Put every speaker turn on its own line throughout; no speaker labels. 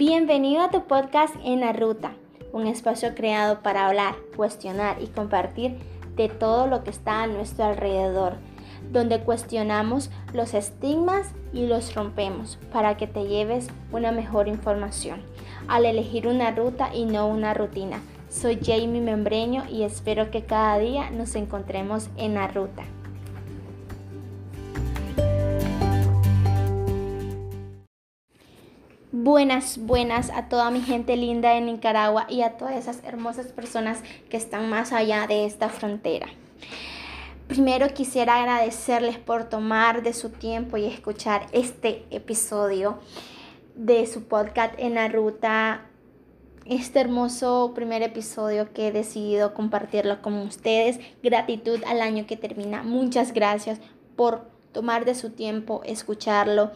Bienvenido a tu podcast En la Ruta, un espacio creado para hablar, cuestionar y compartir de todo lo que está a nuestro alrededor, donde cuestionamos los estigmas y los rompemos para que te lleves una mejor información al elegir una ruta y no una rutina. Soy Jamie Membreño y espero que cada día nos encontremos en la ruta. Buenas, buenas a toda mi gente linda de Nicaragua y a todas esas hermosas personas que están más allá de esta frontera. Primero quisiera agradecerles por tomar de su tiempo y escuchar este episodio de su podcast en la ruta. Este hermoso primer episodio que he decidido compartirlo con ustedes. Gratitud al año que termina. Muchas gracias por tomar de su tiempo, escucharlo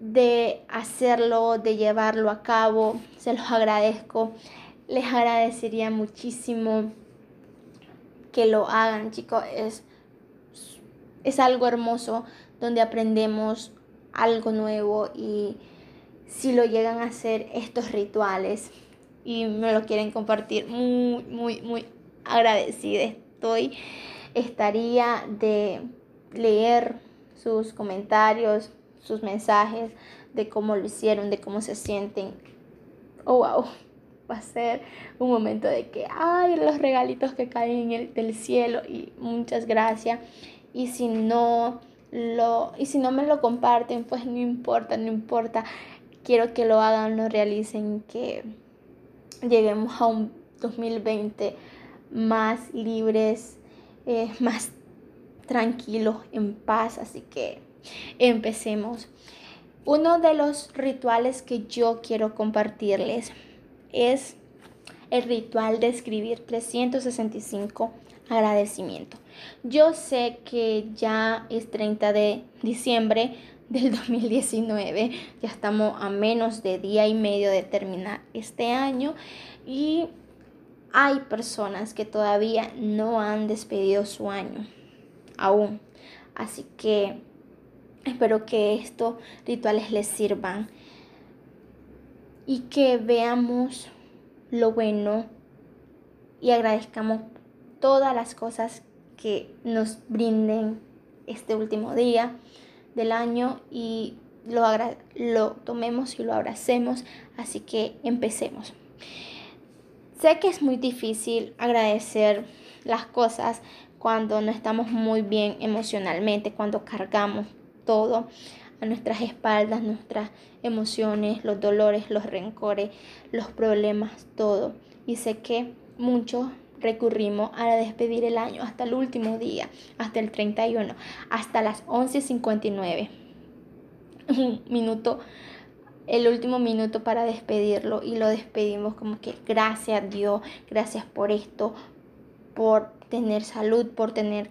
de hacerlo, de llevarlo a cabo. Se los agradezco. Les agradecería muchísimo que lo hagan, chicos. Es, es algo hermoso donde aprendemos algo nuevo y si lo llegan a hacer estos rituales y me lo quieren compartir, muy, muy, muy agradecida estoy. Estaría de leer sus comentarios, sus mensajes, de cómo lo hicieron, de cómo se sienten. Oh, wow, va a ser un momento de que, ay, los regalitos que caen el, del cielo y muchas gracias. Y si no lo, y si no me lo comparten, pues no importa, no importa. Quiero que lo hagan, lo realicen, que lleguemos a un 2020 más libres, eh, más tranquilos, en paz. Así que Empecemos. Uno de los rituales que yo quiero compartirles es el ritual de escribir 365 agradecimientos. Yo sé que ya es 30 de diciembre del 2019, ya estamos a menos de día y medio de terminar este año y hay personas que todavía no han despedido su año aún. Así que Espero que estos rituales les sirvan y que veamos lo bueno y agradezcamos todas las cosas que nos brinden este último día del año y lo, lo tomemos y lo abracemos. Así que empecemos. Sé que es muy difícil agradecer las cosas cuando no estamos muy bien emocionalmente, cuando cargamos todo a nuestras espaldas, nuestras emociones, los dolores, los rencores, los problemas, todo. Y sé que muchos recurrimos a despedir el año hasta el último día, hasta el 31, hasta las 11.59. Un minuto, el último minuto para despedirlo y lo despedimos como que gracias Dios, gracias por esto, por tener salud, por tener...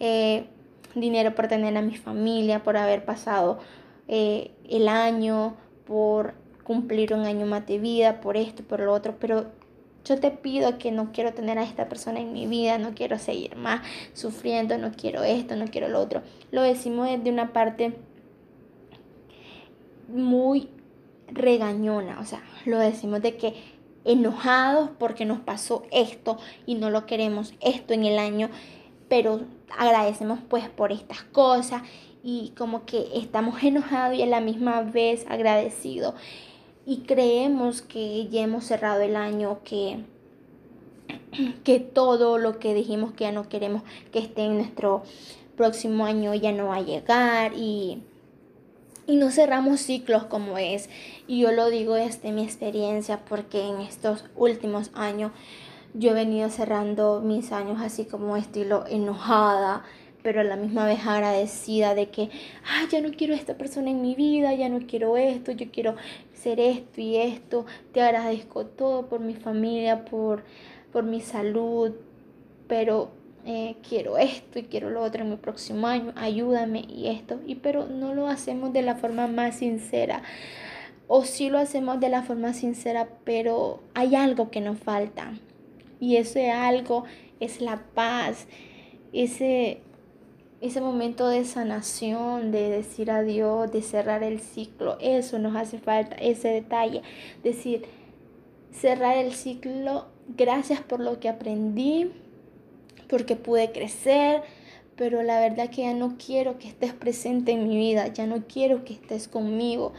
Eh, dinero por tener a mi familia, por haber pasado eh, el año, por cumplir un año más de vida, por esto, por lo otro, pero yo te pido que no quiero tener a esta persona en mi vida, no quiero seguir más sufriendo, no quiero esto, no quiero lo otro. Lo decimos desde una parte muy regañona, o sea, lo decimos de que enojados porque nos pasó esto y no lo queremos esto en el año pero agradecemos pues por estas cosas y como que estamos enojados y a la misma vez agradecidos y creemos que ya hemos cerrado el año, que, que todo lo que dijimos que ya no queremos que esté en nuestro próximo año ya no va a llegar y, y no cerramos ciclos como es. Y yo lo digo desde mi experiencia porque en estos últimos años yo he venido cerrando mis años así como estilo enojada, pero a la misma vez agradecida de que, ay, ya no quiero esta persona en mi vida, ya no quiero esto, yo quiero ser esto y esto, te agradezco todo por mi familia, por, por mi salud, pero eh, quiero esto y quiero lo otro en mi próximo año, ayúdame y esto, y pero no lo hacemos de la forma más sincera. O sí lo hacemos de la forma sincera, pero hay algo que nos falta. Y ese algo es la paz, ese, ese momento de sanación, de decir adiós, de cerrar el ciclo. Eso nos hace falta, ese detalle. Decir, cerrar el ciclo, gracias por lo que aprendí, porque pude crecer, pero la verdad que ya no quiero que estés presente en mi vida, ya no quiero que estés conmigo.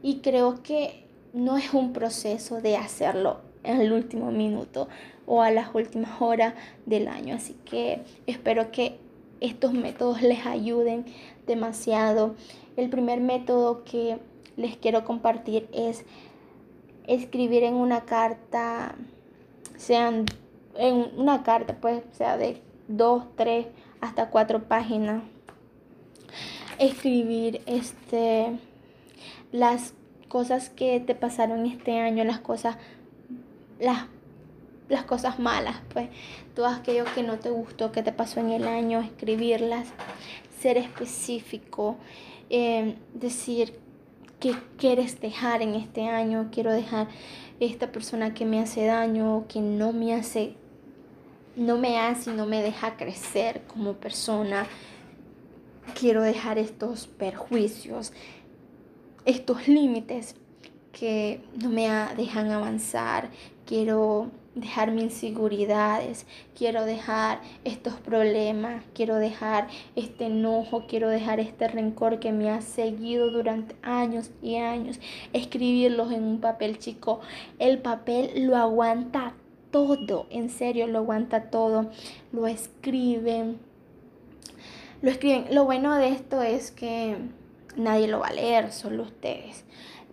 Y creo que no es un proceso de hacerlo en el último minuto o a las últimas horas del año. Así que espero que estos métodos les ayuden demasiado. El primer método que les quiero compartir es escribir en una carta, sean en una carta, pues sea de dos, tres, hasta cuatro páginas. Escribir este las cosas que te pasaron este año, las cosas, las las cosas malas, pues. Todo aquello que no te gustó, que te pasó en el año, escribirlas, ser específico, em, decir qué quieres dejar en este año, quiero dejar esta persona que me hace daño, que no me hace, no me hace y no me deja crecer como persona, quiero dejar estos perjuicios, estos límites que no me dejan avanzar, quiero dejar mis inseguridades, quiero dejar estos problemas, quiero dejar este enojo, quiero dejar este rencor que me ha seguido durante años y años. Escribirlos en un papel, chico. El papel lo aguanta todo, en serio, lo aguanta todo. Lo escriben. Lo escriben. Lo bueno de esto es que nadie lo va a leer, solo ustedes.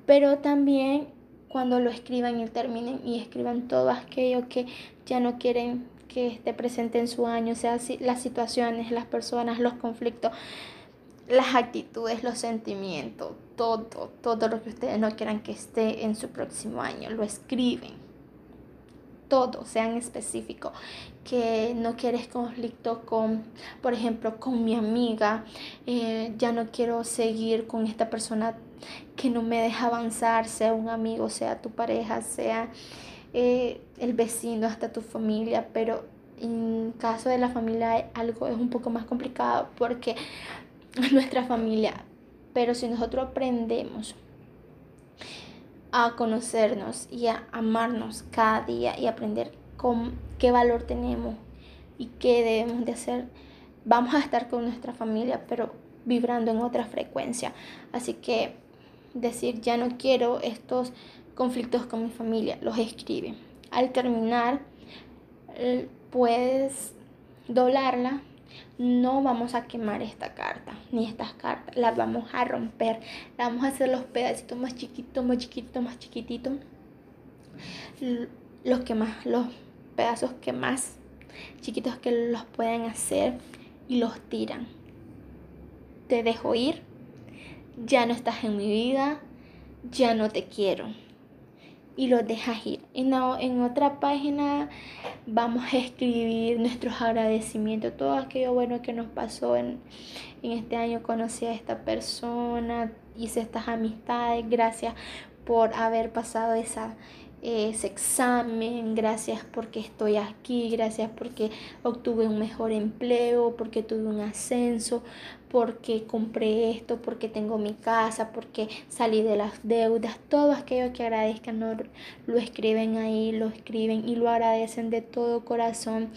Pero también cuando lo escriban y terminen y escriban todo aquello que ya no quieren que esté presente en su año, sea, las situaciones, las personas, los conflictos, las actitudes, los sentimientos, todo, todo lo que ustedes no quieran que esté en su próximo año, lo escriben. Todo, sean específicos, que no quieres conflicto con, por ejemplo, con mi amiga, eh, ya no quiero seguir con esta persona que no me deja avanzar, sea un amigo, sea tu pareja, sea eh, el vecino, hasta tu familia, pero en caso de la familia algo es un poco más complicado porque nuestra familia, pero si nosotros aprendemos a conocernos y a amarnos cada día y aprender con qué valor tenemos y qué debemos de hacer, vamos a estar con nuestra familia, pero vibrando en otra frecuencia. Así que decir ya no quiero estos conflictos con mi familia, los escribe. Al terminar, puedes doblarla. No vamos a quemar esta carta, ni estas cartas, las vamos a romper, vamos a hacer los pedacitos más chiquitos, más chiquitos, más chiquititos. Los que más, los pedazos que más chiquitos que los pueden hacer y los tiran. Te dejo ir ya no estás en mi vida, ya no te quiero. Y lo dejas ir. Y no, en otra página vamos a escribir nuestros agradecimientos, todo aquello bueno que nos pasó en, en este año. Conocí a esta persona, hice estas amistades, gracias por haber pasado esa, ese examen, gracias porque estoy aquí, gracias porque obtuve un mejor empleo, porque tuve un ascenso, porque compré esto, porque tengo mi casa, porque salí de las deudas, todo aquello que agradezcan lo escriben ahí, lo escriben y lo agradecen de todo corazón.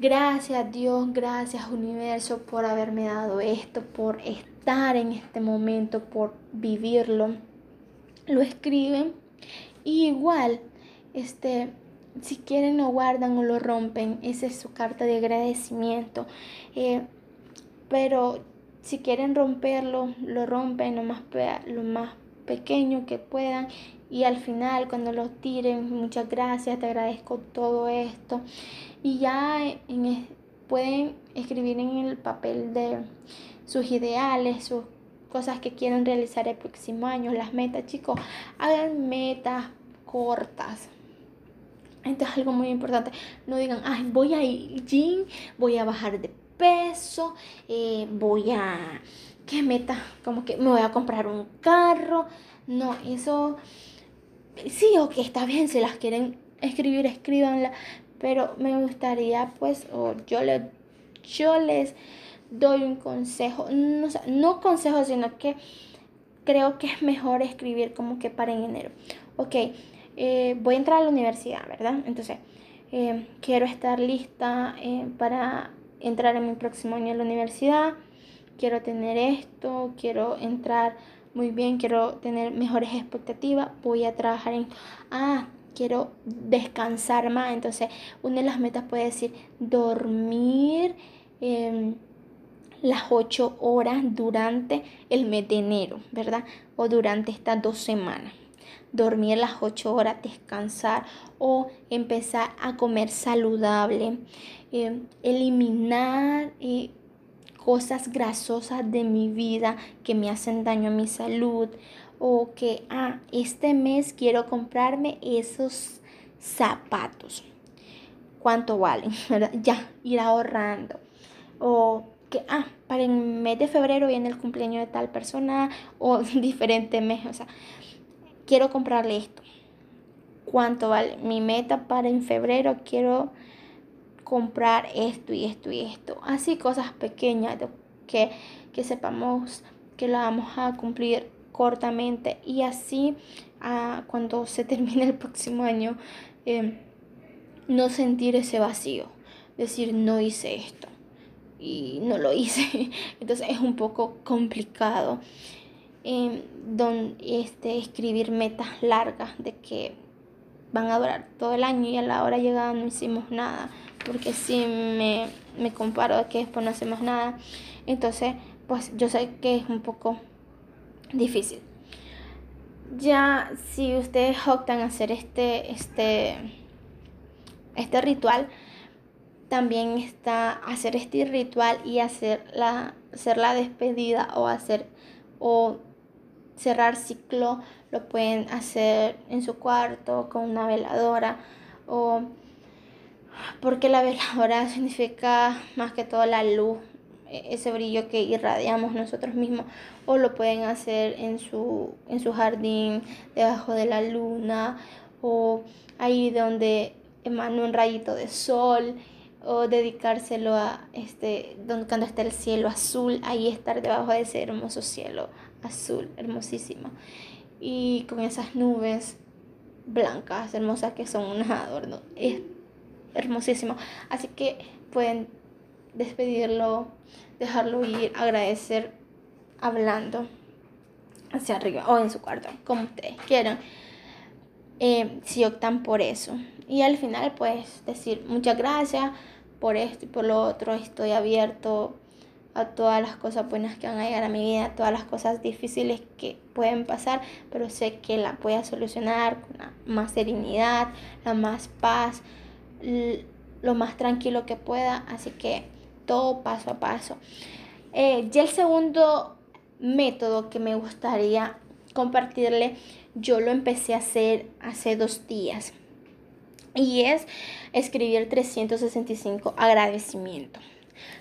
Gracias Dios, gracias universo por haberme dado esto, por estar en este momento, por vivirlo. Lo escriben igual, este, si quieren lo guardan o lo rompen, esa es su carta de agradecimiento. Eh, pero si quieren romperlo, lo rompen lo más, lo más pequeño que puedan y al final cuando lo tiren, muchas gracias, te agradezco todo esto. Y ya pueden escribir en el papel de sus ideales, sus cosas que quieren realizar el próximo año, las metas, chicos, hagan metas cortas. Esto es algo muy importante. No digan, ay, voy a ir gym, voy a bajar de peso, eh, voy a, ¿qué meta? Como que me voy a comprar un carro. No, eso, sí, ok, está bien, si las quieren escribir, escríbanla. Pero me gustaría, pues, o yo, le, yo les doy un consejo, no, no consejo, sino que creo que es mejor escribir como que para en enero. Ok, eh, voy a entrar a la universidad, ¿verdad? Entonces, eh, quiero estar lista eh, para entrar en mi próximo año a la universidad, quiero tener esto, quiero entrar muy bien, quiero tener mejores expectativas, voy a trabajar en, ah, quiero descansar más, entonces una de las metas puede decir dormir em, las ocho horas durante el mes de enero, ¿verdad? O durante estas dos semanas dormir las ocho horas, descansar o empezar a comer saludable, em, eliminar eh, cosas grasosas de mi vida que me hacen daño a mi salud o que, ah, este mes quiero comprarme esos zapatos. ¿Cuánto valen? Ya, ir ahorrando. O que, ah, para el mes de febrero viene el cumpleaños de tal persona o diferente mes. O sea, quiero comprarle esto. ¿Cuánto vale? Mi meta para en febrero quiero comprar esto y esto y esto. Así cosas pequeñas que, que sepamos que la vamos a cumplir cortamente y así ah, cuando se termine el próximo año em, no sentir ese vacío. Decir, no hice esto y no lo hice. Entonces es un poco complicado. Eh, este, escribir metas largas de que van a durar todo el año y a la hora llegada no hicimos nada porque si me, me comparo a que después no hacemos nada, entonces pues yo sé que es un poco difícil. Ya si ustedes optan a hacer este, este, este ritual, también está hacer este ritual y hacer la, hacer la despedida o hacer o cerrar ciclo, lo pueden hacer en su cuarto con una veladora o porque la veladora significa más que todo la luz, e-, ese brillo que irradiamos nosotros mismos, o lo pueden hacer en su, en su jardín, debajo de la luna, o ahí donde emana un rayito de sol, o dedicárselo a este, donde, cuando está el cielo azul, ahí estar debajo de ese hermoso cielo azul, hermosísimo, y con esas nubes blancas, hermosas que son un adorno. Es hermosísimo. Así que pueden despedirlo, dejarlo ir, agradecer hablando hacia arriba o en su cuarto, como ustedes quieran. Eh, si optan por eso. Y al final, pues decir muchas gracias por esto y por lo otro. Estoy abierto a todas las cosas buenas que van a llegar a mi vida, todas las cosas difíciles que pueden pasar, pero sé que la voy a solucionar con la más serenidad, la más paz, lo más tranquilo que pueda, así que todo paso a paso. Eh, ya el segundo método que me gustaría compartirle, yo lo empecé a hacer hace dos días y es escribir 365 agradecimientos.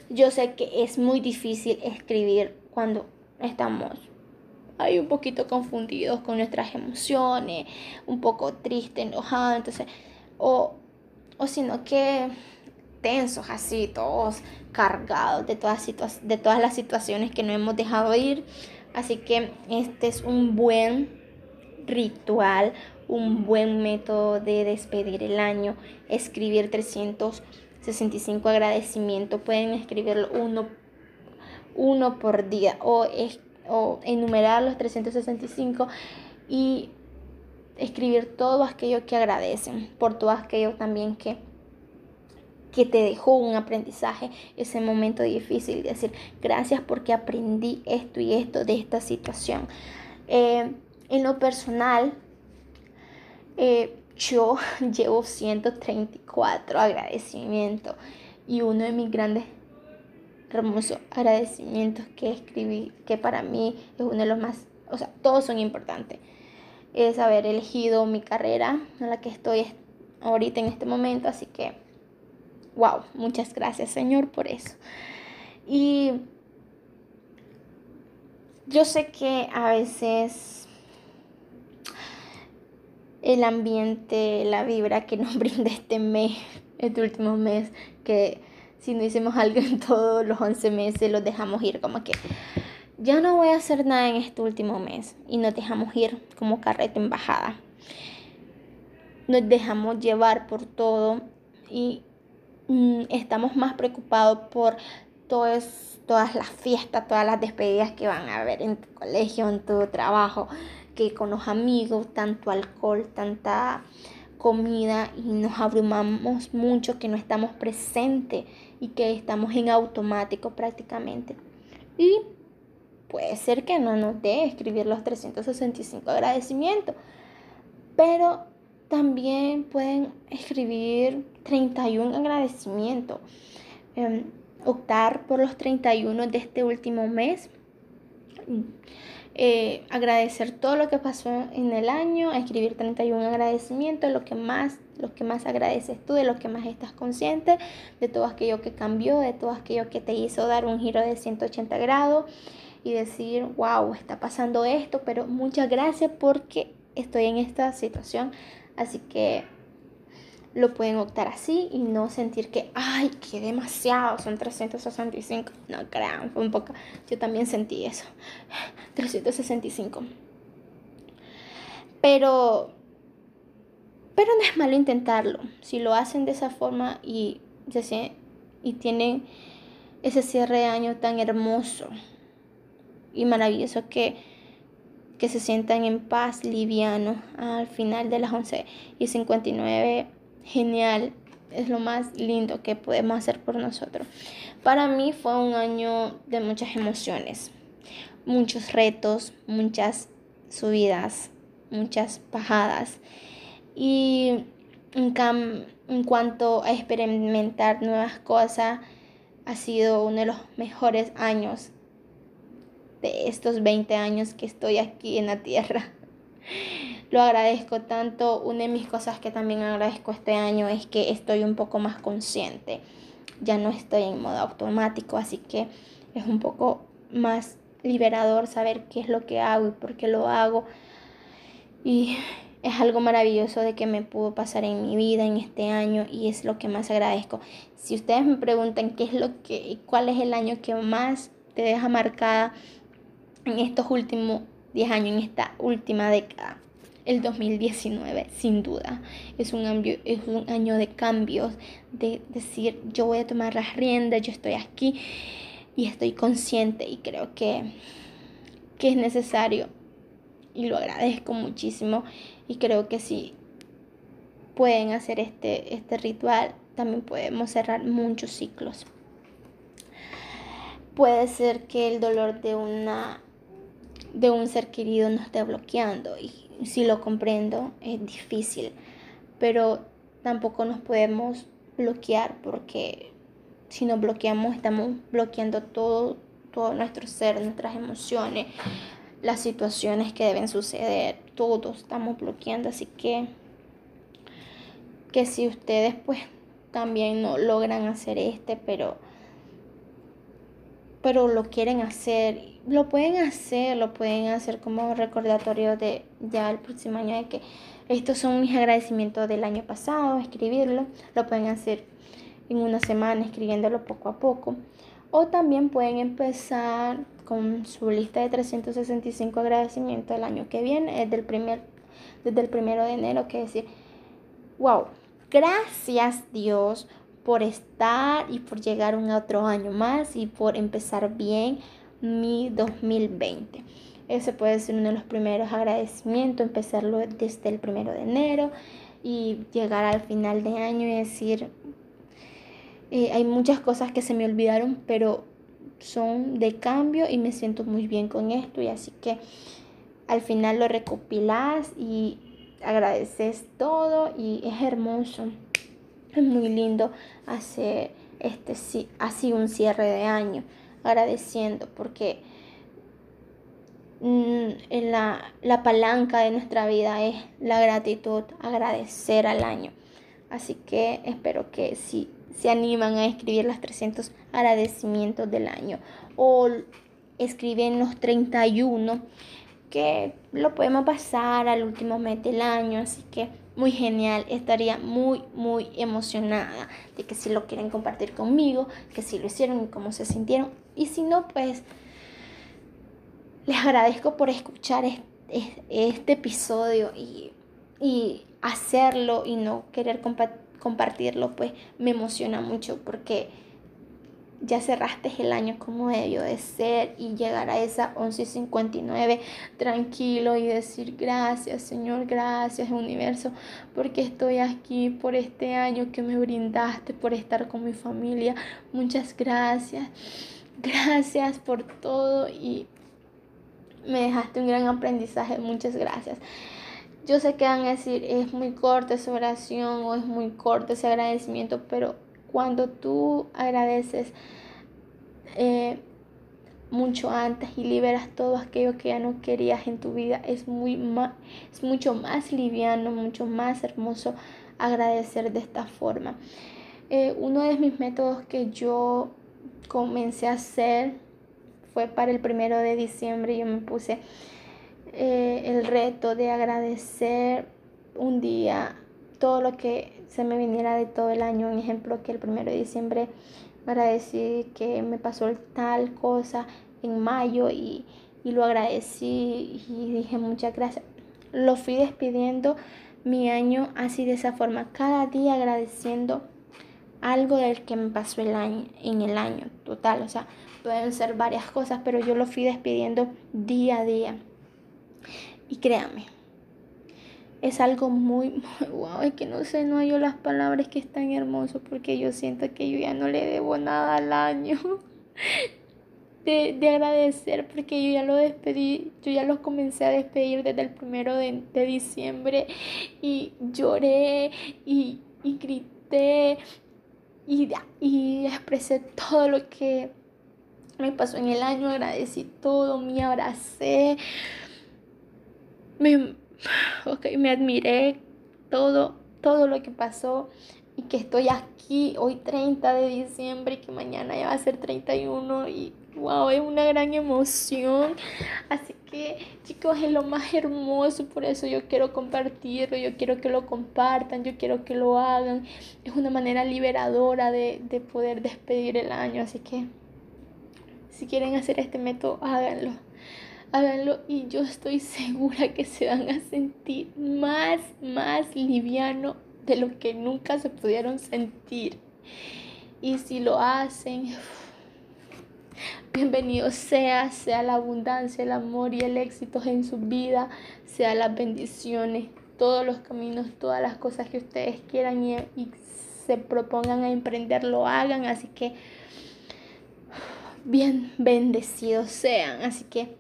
Yo sé que es muy difícil escribir cuando estamos ahí un poquito confundidos con nuestras emociones, un poco triste, enojado, entonces, o o sino que tensos así, todos cargados de todas, de todas las situaciones que no hemos dejado ir. Así que este es un buen ritual, un buen método de despedir el año, escribir 365 agradecimientos, pueden escribirlo uno, uno por día o, o enumerar los 365 y escribir todo aquello que agradecen, por todo aquello también que, que te dejó un aprendizaje, ese momento difícil, de decir gracias porque aprendí esto y esto de esta situación. Eh, en lo personal, eh, yo llevo 134 agradecimientos y uno de mis grandes hermosos agradecimientos que escribí, que para mí es uno de los más, o sea, todos son importantes es haber elegido mi carrera en la que estoy ahorita en este momento. Así que, wow, muchas gracias Señor por eso. Y yo sé que a veces el ambiente, la vibra que nos brinda este mes, este último mes, que si no hicimos algo en todos los 11 meses, los dejamos ir como que ya no voy a hacer nada en este último mes y nos dejamos ir como carreta en bajada. Nos dejamos llevar por todo y mm, estamos más preocupados por todas las fiestas, todas las despedidas que van a haber en tu colegio, en tu trabajo, que con los amigos, tanto alcohol, tanta comida y nos abrumamos mucho que no estamos presentes y que estamos en automático prácticamente. Y puede ser que no nos dé escribir los 365 agradecimientos, pero también pueden escribir 31 agradecimientos. Em, optar por los 31 de este último mes eh, agradecer todo lo que pasó en el año, escribir 31 agradecimientos, lo que más, lo que más agradeces tú, de lo que más estás consciente, de todo aquello que cambió, de todo aquello que te hizo dar un giro de 180 grados y decir, wow, está pasando esto, pero muchas gracias porque estoy en esta situación. Así que lo pueden optar así y no sentir que, ay, que demasiado, son 365. No crean, fue un poco, yo también sentí eso, 365. Pero, pero no es malo intentarlo. Si lo hacen de esa forma y, y tienen ese cierre de año tan hermoso y maravilloso que, que se sientan en paz, liviano, al final de las 11 y 59 genial, es lo más lindo que podemos hacer por nosotros. Para mí fue un año de muchas emociones, muchos retos, muchas subidas, muchas bajadas. Y en, en cuanto a experimentar nuevas cosas, ha sido uno de los mejores años de estos 20 años que estoy aquí en la tierra lo agradezco tanto. Una de mis cosas que también agradezco este año es que estoy un poco más consciente. Ya no estoy en modo automático, así que es un poco más liberador saber qué es lo que hago y por qué lo hago. Y es algo maravilloso de que me pudo pasar en mi vida en este año y es lo que más agradezco. Si ustedes me preguntan qué es lo que cuál es el año que más te deja marcada en estos últimos 10 años, en esta última década, el 2019, sin duda. Es un, año, es un año de cambios, de decir, yo voy a tomar las riendas, yo estoy aquí y estoy consciente y creo que, que es necesario y lo agradezco muchísimo y creo que si pueden hacer este, este ritual, también podemos cerrar muchos ciclos. Puede ser que el dolor de una de un ser querido nos esté bloqueando y si lo comprendo, es difícil, pero tampoco nos podemos bloquear porque si nos bloqueamos estamos bloqueando todo, todo nuestro ser, nuestras emociones, las situaciones que deben suceder, todo estamos bloqueando, así que que si ustedes pues también no logran hacer este, pero pero lo quieren hacer, lo pueden hacer, lo pueden hacer como recordatorio de ya el próximo año de que estos son mis agradecimientos del año pasado, escribirlo, lo pueden hacer en una semana escribiéndolo poco a poco. O también pueden empezar con su lista de 365 agradecimientos del año que viene, desde el, primer, desde el primero de enero, que decir, wow, gracias Dios por estar y por llegar un otro año más y por empezar bien mi 2020. Ese puede ser uno de los primeros agradecimientos, empezarlo desde el primero de enero y llegar al final de año y decir, eh, hay muchas cosas que se me olvidaron, pero son de cambio y me siento muy bien con esto y así que al final lo recopilas y agradeces todo y es hermoso. Es muy lindo hacer este, así un cierre de año, agradeciendo, porque mm, la, la palanca de nuestra vida es la gratitud, agradecer al año. Así que espero que si se animan a escribir los 300 agradecimientos del año o escriben los 31 que lo podemos pasar al último mes del año. Así que muy genial, estaría muy, muy emocionada de que si lo quieren compartir conmigo, que si lo hicieron y cómo se sintieron. Y si no, pues les agradezco por escuchar este, episodio y, y, hacerlo y no querer compartirlo, pues me emociona mucho porque ya cerraste el año como debió de ser y llegar a esa 11.59 tranquilo y decir gracias Señor, gracias universo, porque estoy aquí por este año que me brindaste, por estar con mi familia. Muchas gracias. Gracias por todo y me dejaste un gran aprendizaje. Muchas gracias. Yo sé que van a decir, es muy corta esa oración o es muy corto ese agradecimiento, pero cuando tú agradeces eh, mucho antes y liberas todo aquello que ya no querías en tu vida, es, muy es mucho más liviano, mucho más hermoso agradecer de esta forma. Eh, uno de mis métodos que yo comencé a hacer fue para el primero de diciembre. Yo me puse eh, el reto de agradecer un día todo lo que se me viniera de todo el año. Un ejemplo que el primero de diciembre agradecí que me pasó tal cosa en mayo y, y lo agradecí y dije muchas gracias. Lo fui despidiendo mi año así de esa forma, cada día agradeciendo algo del que me pasó el año, en el año total. O sea, pueden ser varias cosas, pero yo lo fui despidiendo día a día. Y créame, es algo muy, muy wow, y que no sé, no hay las palabras que es tan hermoso porque yo siento que yo ya no le debo nada al año. De, de, agradecer porque yo ya lo despedí, yo ya lo comencé a despedir desde el primero de, de diciembre y lloré y, y grité y, y expresé todo lo que me pasó en el año, agradecí todo, me abracé, me, okay, me admiré todo, todo lo que pasó y que estoy aquí hoy 30 de diciembre y que mañana ya va a ser 31 y wow, es una gran emoción. Así que chicos, es lo más hermoso, por eso yo quiero compartirlo, yo quiero que lo compartan, yo quiero que lo hagan. Es una manera liberadora de, de poder despedir el año, así que si quieren hacer este método, háganlo. Háganlo y yo estoy segura que se van a sentir más, más liviano de lo que nunca se pudieron sentir. Y si lo hacen, bienvenido sea, sea la abundancia, el amor y el éxito en su vida, sea las bendiciones, todos los caminos, todas las cosas que ustedes quieran y, y se propongan a emprender, lo hagan. Así que bien bendecidos sean. Así que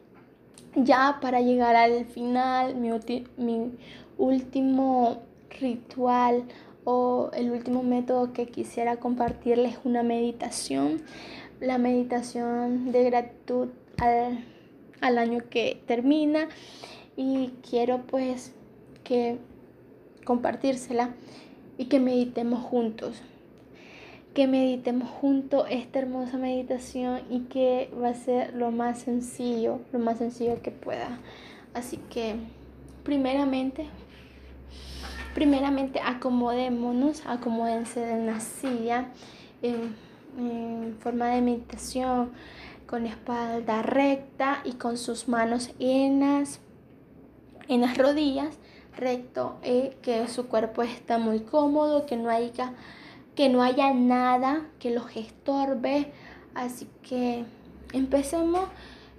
ya para llegar al final, mi, mi último ritual o el último método que quisiera compartirles es una meditación. La meditación de gratitud al, al año que termina y quiero pues que compartírsela y que meditemos juntos que meditemos juntos esta hermosa meditación y que va a ser lo más sencillo, lo más sencillo que pueda. Así que, primeramente, primeramente acomodémonos, acomódense en la silla en, forma de meditación con espalda recta y con sus manos en las, en las rodillas recto eh, que su cuerpo está muy cómodo que no haya que no haya nada que los estorbe. Así que empecemos,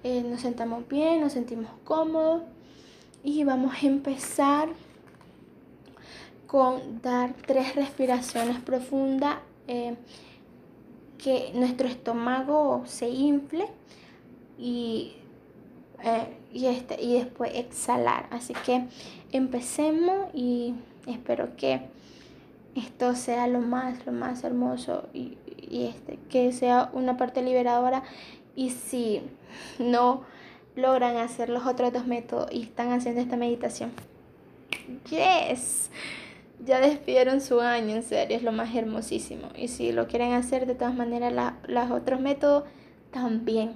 eh, nos sentamos bien, nos sentimos cómodos y vamos a empezar con dar tres respiraciones profundas, eh, que nuestro estómago se infle y, eh, y, este, y después exhalar. Así que empecemos y espero que esto sea lo más, lo más hermoso y, este, que sea una parte liberadora. Y si no logran hacer los otros dos métodos y están haciendo esta meditación, yes, ya despidieron su año, en serio, es lo más hermosísimo. Y si lo quieren hacer de todas maneras, los otros métodos también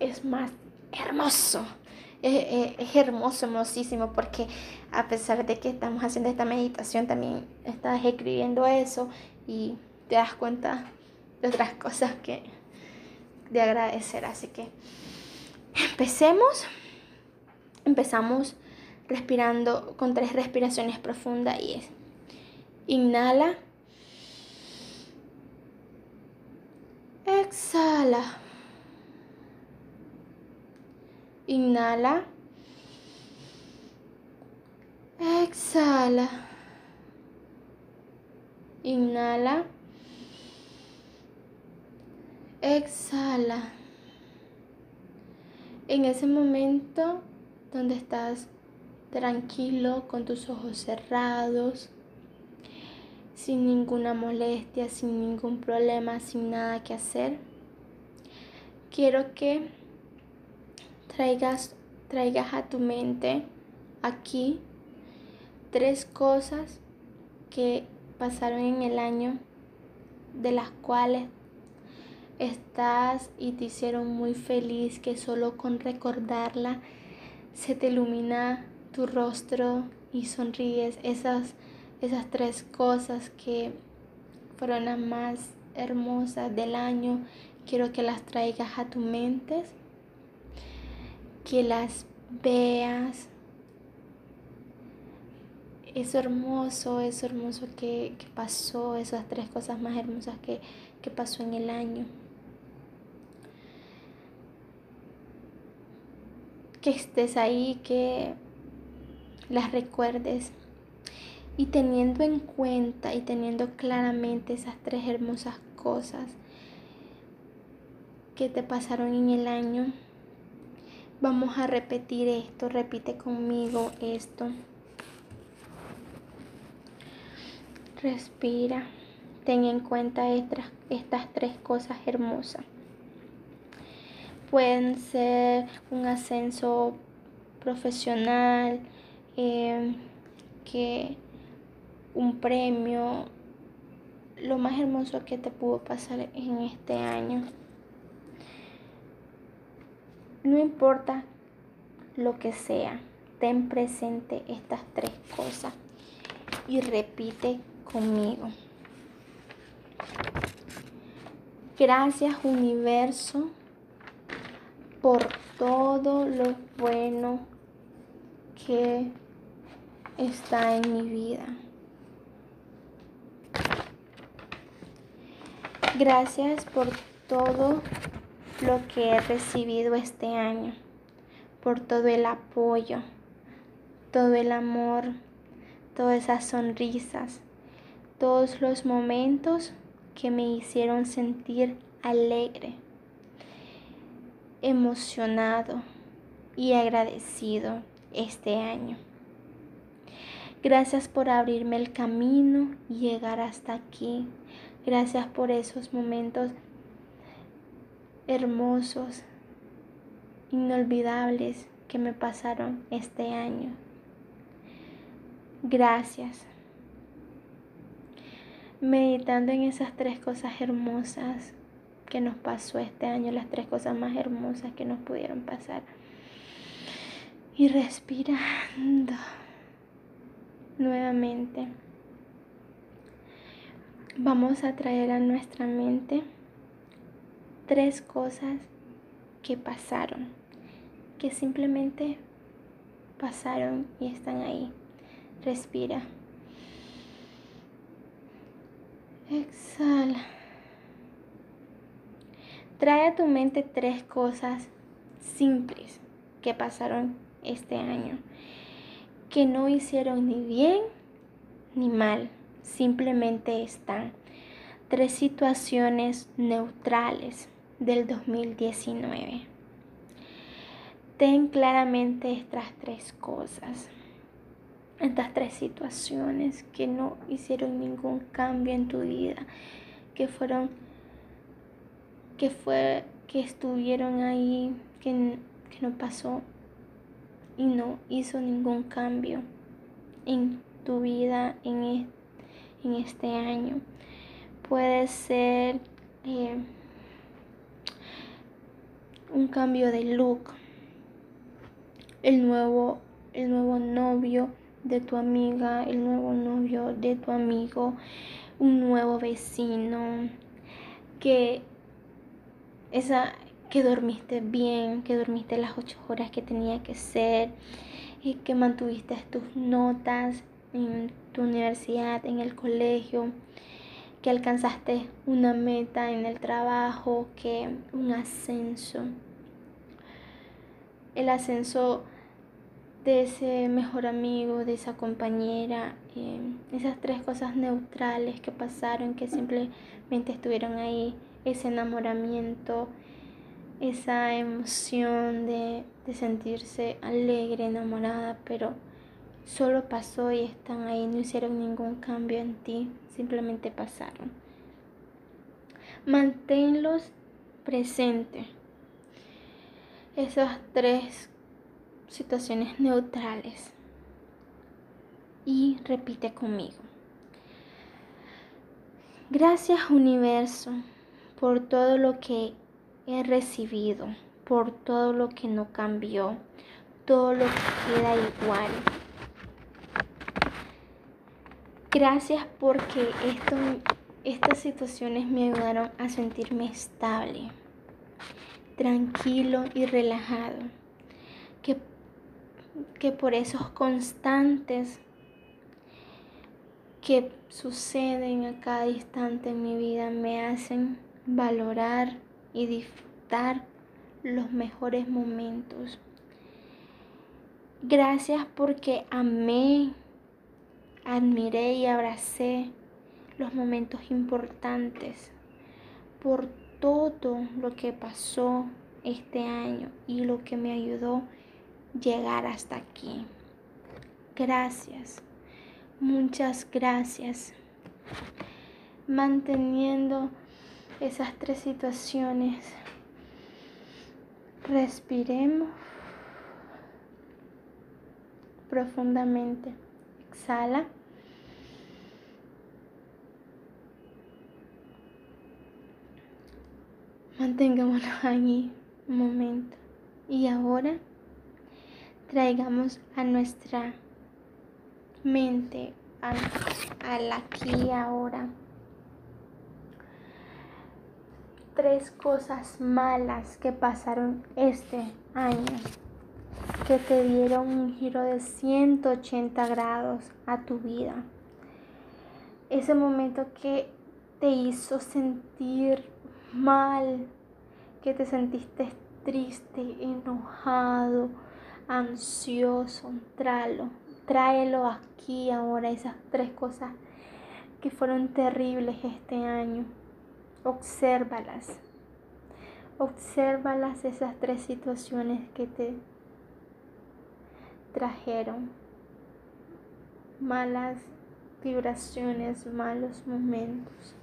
es más hermoso. es, hermoso, hermosísimo, porque a pesar de que estamos haciendo esta meditación, también estás escribiendo eso y te das cuenta de otras cosas que de agradecer. Así que empecemos. Empezamos respirando con tres respiraciones profundas y es inhala, exhala. Inhala. Exhala. Inhala. Exhala. En ese momento donde estás tranquilo con tus ojos cerrados, sin ninguna molestia, sin ningún problema, sin nada que hacer, quiero que traigas, traigas a tu mente aquí tres cosas que pasaron en el año de las cuales estás y te hicieron muy feliz que solo con recordarla se te ilumina tu rostro y sonríes esas esas tres cosas que fueron las más hermosas del año quiero que las traigas a tu mente que las veas. Eso hermoso, eso hermoso que, pasó, esas tres cosas más hermosas que, que pasó en el año. Que estés ahí, que las recuerdes. Y teniendo en cuenta y teniendo claramente esas tres hermosas cosas que te pasaron en el año, Vamos a repetir esto, repite conmigo esto. Respira. Ten en cuenta estas, estas tres cosas hermosas. Pueden ser un ascenso profesional, em, que un premio, lo más hermoso que te pudo pasar en este año. No importa lo que sea, ten presente estas tres cosas y repite conmigo. Gracias universo por todo lo bueno que está en mi vida. Gracias por todo lo que he recibido este año, por todo el apoyo, todo el amor, todas esas sonrisas, todos los momentos que me hicieron sentir alegre, emocionado y agradecido este año. Gracias por abrirme el camino y llegar hasta aquí. Gracias por esos momentos hermosos, inolvidables que me pasaron este año. Gracias. Meditando en esas tres cosas hermosas que nos pasó este año, las tres cosas más hermosas que nos pudieron pasar. Y respirando nuevamente. Vamos a traer a nuestra mente tres cosas que pasaron, que simplemente pasaron y están ahí. Respira. Exhala. Trae a tu mente tres cosas simples que pasaron este año, que no hicieron ni bien ni mal, simplemente están. Tres situaciones neutrales del 2019. Ten claramente estas tres cosas, estas tres situaciones que no hicieron ningún cambio en tu vida, que fueron, que fue, que estuvieron ahí, que, que no pasó y no hizo ningún cambio en tu vida en, en este año. Puede ser eh, un cambio de look, el nuevo, el nuevo novio de tu amiga, el nuevo novio de tu amigo, un nuevo vecino, que esa que dormiste bien, que dormiste las ocho horas que tenía que ser, y que mantuviste tus notas en tu universidad, en el colegio, que alcanzaste una meta en el trabajo, que un ascenso. El ascenso de ese mejor amigo, de esa compañera, eh, esas tres cosas neutrales que pasaron, que simplemente estuvieron ahí, ese enamoramiento, esa emoción de, de sentirse alegre, enamorada, pero solo pasó y están ahí, no hicieron ningún cambio en ti, simplemente pasaron. Manténlos presentes. Esas tres situaciones neutrales. Y repite conmigo. Gracias universo por todo lo que he recibido, por todo lo que no cambió, todo lo que queda igual. Gracias porque estas situaciones me ayudaron a sentirme estable, tranquilo y relajado que por esos constantes que suceden a cada instante en mi vida me hacen valorar y disfrutar los mejores momentos. Gracias porque amé, admiré y abracé los momentos importantes, por todo lo que pasó este año y lo que me ayudó llegar hasta aquí. Gracias, muchas gracias. Manteniendo esas tres situaciones, respiremos profundamente. Exhala. Mantengámonos allí un momento. Y ahora traigamos a nuestra mente al, aquí y ahora tres cosas malas que pasaron este año que te dieron un giro de 180 grados a tu vida. Ese momento que te hizo sentir mal, que te sentiste triste, enojado, ansioso, tráelo, tráelo aquí ahora, esas tres cosas que fueron terribles este año. Obsérvalas. Obsérvalas esas tres situaciones que te trajeron malas vibraciones, malos momentos.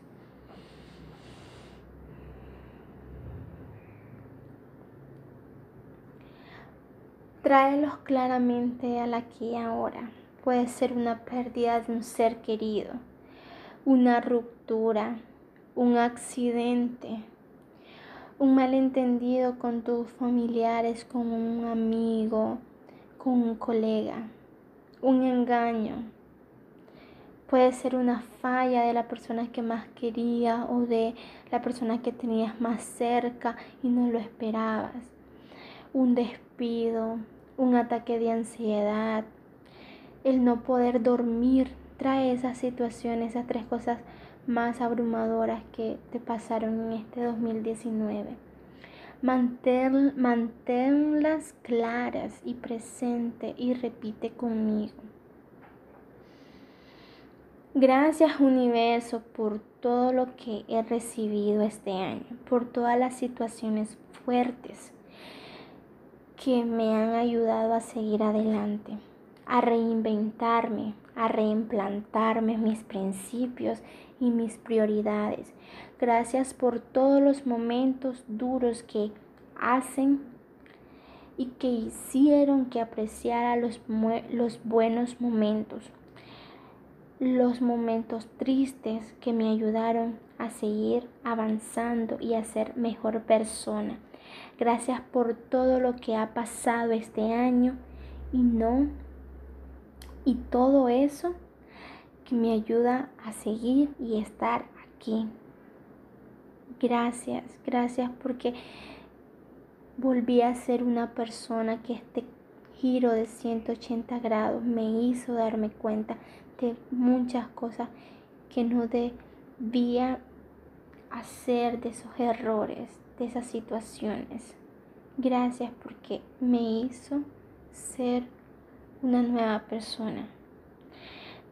Tráelos claramente al aquí y ahora. Puede ser una pérdida de un ser querido, una ruptura, un accidente, un malentendido con tus familiares, con un amigo, con un colega, un engaño. Puede ser una falla de la persona que más quería o de la persona que tenías más cerca y no lo esperabas. Un un ataque de ansiedad, el no poder dormir, trae esas situaciones, esas tres cosas más abrumadoras que te pasaron en este 2019. Mantén, manténlas claras y presente y repite conmigo. Gracias universo por todo lo que he recibido este año, por todas las situaciones fuertes que me han ayudado a seguir adelante, a reinventarme, a reimplantarme mis principios y mis prioridades. Gracias por todos los momentos duros que hacen y que hicieron que apreciara los, los buenos momentos, los momentos tristes que me ayudaron a seguir avanzando y a ser mejor persona. Gracias por todo lo que ha pasado este año y no. Y todo eso que me ayuda a seguir y estar aquí. Gracias, gracias porque volví a ser una persona que este giro de 180 grados me hizo darme cuenta de muchas cosas que no debía hacer de esos errores, esas situaciones. Gracias porque me hizo ser una nueva persona.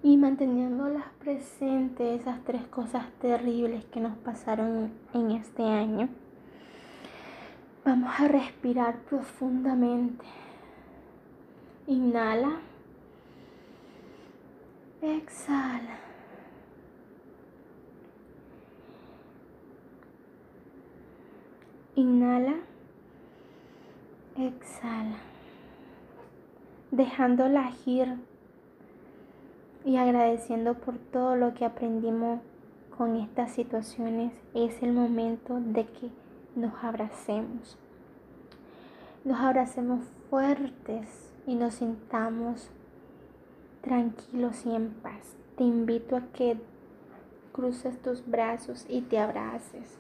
Y manteniéndolas presentes esas tres cosas terribles que nos pasaron en este año, vamos a respirar profundamente. Inhala. Exhala. Inhala. Exhala. Dejándola ir y agradeciendo por todo lo que aprendimos con estas situaciones, es el momento de que nos abracemos. Nos abracemos fuertes y nos sintamos tranquilos y en paz. Te invito a que cruces tus brazos y te abraces.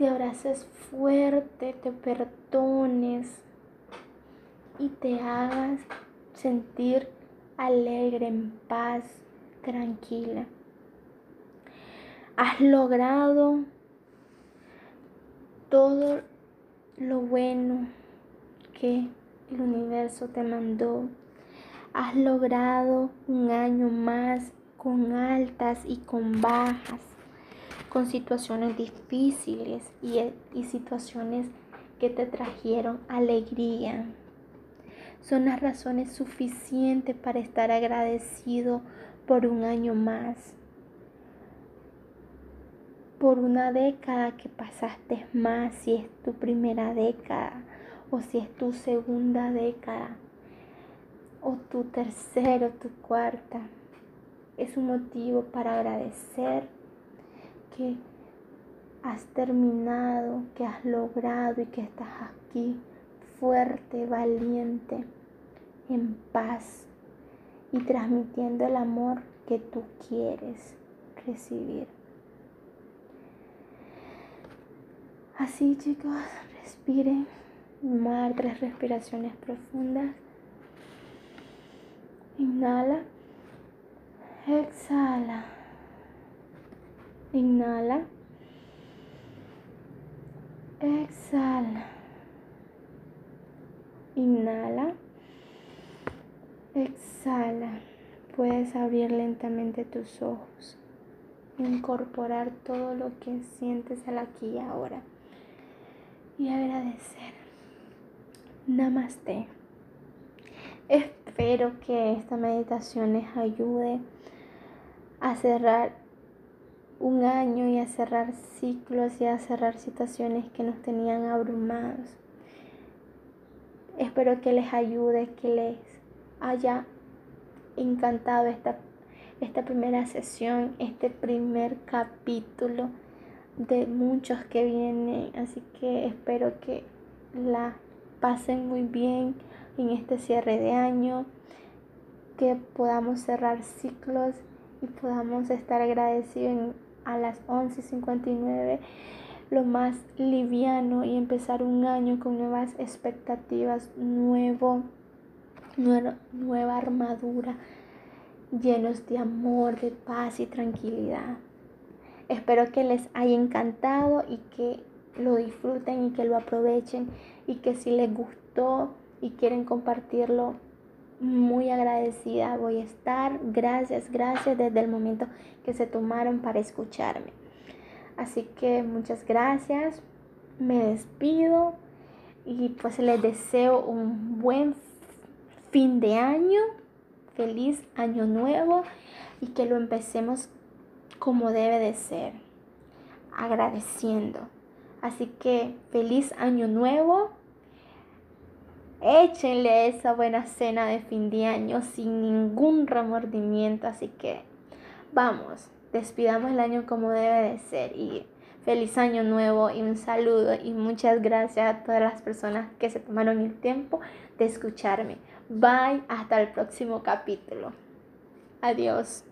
Te abraces fuerte, te perdones y te hagas sentir alegre, en paz, tranquila. Has logrado todo lo bueno que el universo te mandó. Has logrado un año más con altas y con bajas, con situaciones difíciles y, y situaciones que te trajeron alegría, son las razones suficientes para estar agradecido por un año más, por una década que pasaste más, si es tu primera década o si es tu segunda década o tu tercera o tu cuarta. Es un motivo para agradecer que has terminado, que has logrado y que estás aquí fuerte, valiente, en paz y transmitiendo el amor que tú quieres recibir. Así chicos, respiren, mar tres respiraciones profundas. Inhala, exhala, inhala, exhala. Inhala. Exhala. Puedes abrir lentamente tus ojos. Incorporar todo lo que sientes al aquí y ahora. Y agradecer. Namaste. Espero que esta meditación les ayude a cerrar un año y a cerrar ciclos y a cerrar situaciones que nos tenían abrumados. Espero que les ayude, que les haya encantado esta, esta primera sesión, este primer capítulo de muchos que vienen. Así que espero que la pasen muy bien en este cierre de año, que podamos cerrar ciclos y podamos estar agradecidos a las 11.59 lo más liviano y empezar un año con nuevas expectativas, nuevo, nueva, armadura, llenos de amor, de paz y tranquilidad. Espero que les haya encantado y que lo disfruten y que lo aprovechen y que si les gustó y quieren compartirlo, muy agradecida voy a estar. Gracias, gracias desde el momento que se tomaron para escucharme. Así que muchas gracias, me despido y pues les deseo un buen fin de año, feliz año nuevo y que lo empecemos como debe de ser, agradeciendo. Así que feliz año nuevo. Échenle esa buena cena de fin de año sin ningún remordimiento. Así que vamos, despidamos el año como debe de ser y Feliz año nuevo y un saludo y muchas gracias a todas las personas que se tomaron el tiempo de escucharme. Bye, hasta el próximo capítulo. Adiós.